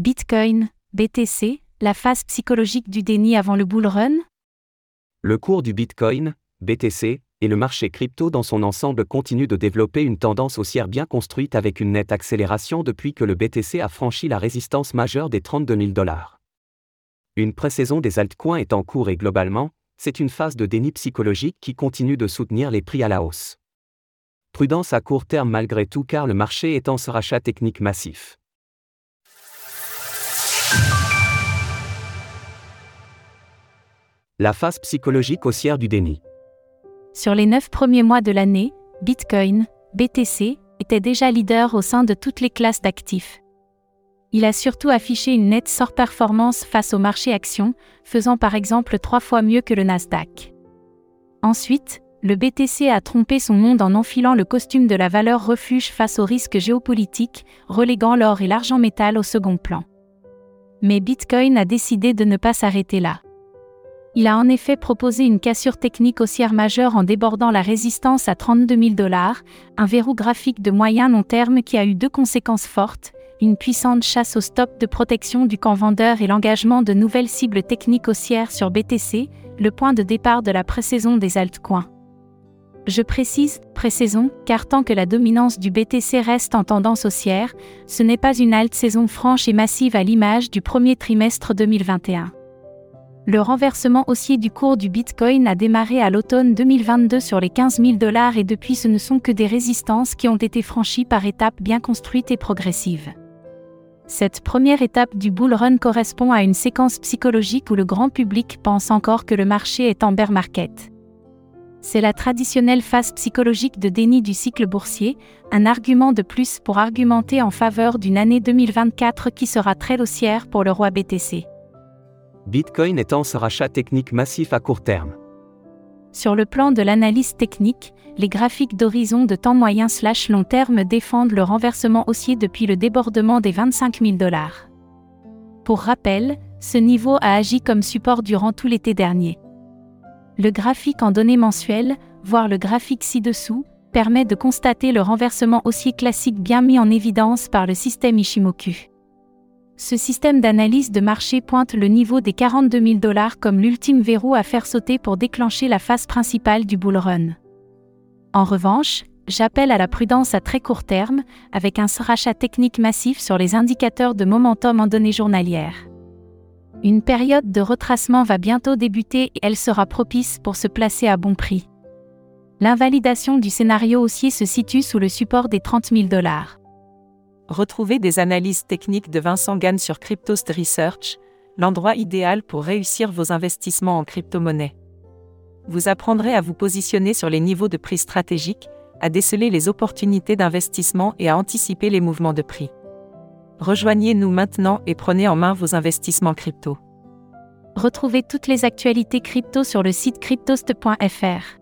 Bitcoin, BTC, la phase psychologique du déni avant le bull run? Le cours du Bitcoin, BTC, et le marché crypto dans son ensemble continue de développer une tendance haussière bien construite avec une nette accélération depuis que le BTC a franchi la résistance majeure des 32 000 dollars. Une pré-saison des altcoins est en cours et globalement, c'est une phase de déni psychologique qui continue de soutenir les prix à la hausse. Prudence à court terme malgré tout car le marché est en ce rachat technique massif. La phase psychologique haussière du déni. Sur les neuf premiers mois de l'année, Bitcoin, BTC, était déjà leader au sein de toutes les classes d'actifs. Il a surtout affiché une nette surperformance face au marché actions, faisant par exemple trois fois mieux que le Nasdaq. Ensuite, le BTC a trompé son monde en enfilant le costume de la valeur refuge face aux risques géopolitiques, reléguant l'or et l'argent métal au second plan. Mais Bitcoin a décidé de ne pas s'arrêter là. Il a en effet proposé une cassure technique haussière majeure en débordant la résistance à 32 000 dollars, un verrou graphique de moyen long terme qui a eu deux conséquences fortes, une puissante chasse au stop de protection du camp vendeur et l'engagement de nouvelles cibles techniques haussières sur BTC, le point de départ de la pré-saison des altcoins. Je précise pré-saison car tant que la dominance du BTC reste en tendance haussière, ce n'est pas une alt saison franche et massive à l'image du premier trimestre 2021. Le renversement haussier du cours du Bitcoin a démarré à l'automne 2022 sur les 15 000 dollars et depuis ce ne sont que des résistances qui ont été franchies par étapes bien construites et progressives. Cette première étape du bull run correspond à une séquence psychologique où le grand public pense encore que le marché est en bear market. C'est la traditionnelle phase psychologique de déni du cycle boursier, un argument de plus pour argumenter en faveur d'une année 2024 qui sera très haussière pour le roi BTC. Bitcoin étant ce rachat technique massif à court terme. Sur le plan de l'analyse technique, les graphiques d'horizon de temps moyen slash long terme défendent le renversement haussier depuis le débordement des 25 000 dollars. Pour rappel, ce niveau a agi comme support durant tout l'été dernier. Le graphique en données mensuelles, voire le graphique ci-dessous, permet de constater le renversement haussier classique bien mis en évidence par le système Ishimoku. Ce système d'analyse de marché pointe le niveau des 42 000 dollars comme l'ultime verrou à faire sauter pour déclencher la phase principale du bull run. En revanche, j'appelle à la prudence à très court terme, avec un rachat technique massif sur les indicateurs de momentum en données journalières. Une période de retracement va bientôt débuter et elle sera propice pour se placer à bon prix. L'invalidation du scénario haussier se situe sous le support des 30 000 dollars. Retrouvez des analyses techniques de Vincent Gann sur Cryptost Research, l'endroit idéal pour réussir vos investissements en crypto-monnaie. Vous apprendrez à vous positionner sur les niveaux de prix stratégiques, à déceler les opportunités d'investissement et à anticiper les mouvements de prix. Rejoignez-nous maintenant et prenez en main vos investissements crypto. Retrouvez toutes les actualités crypto sur le site cryptost.fr.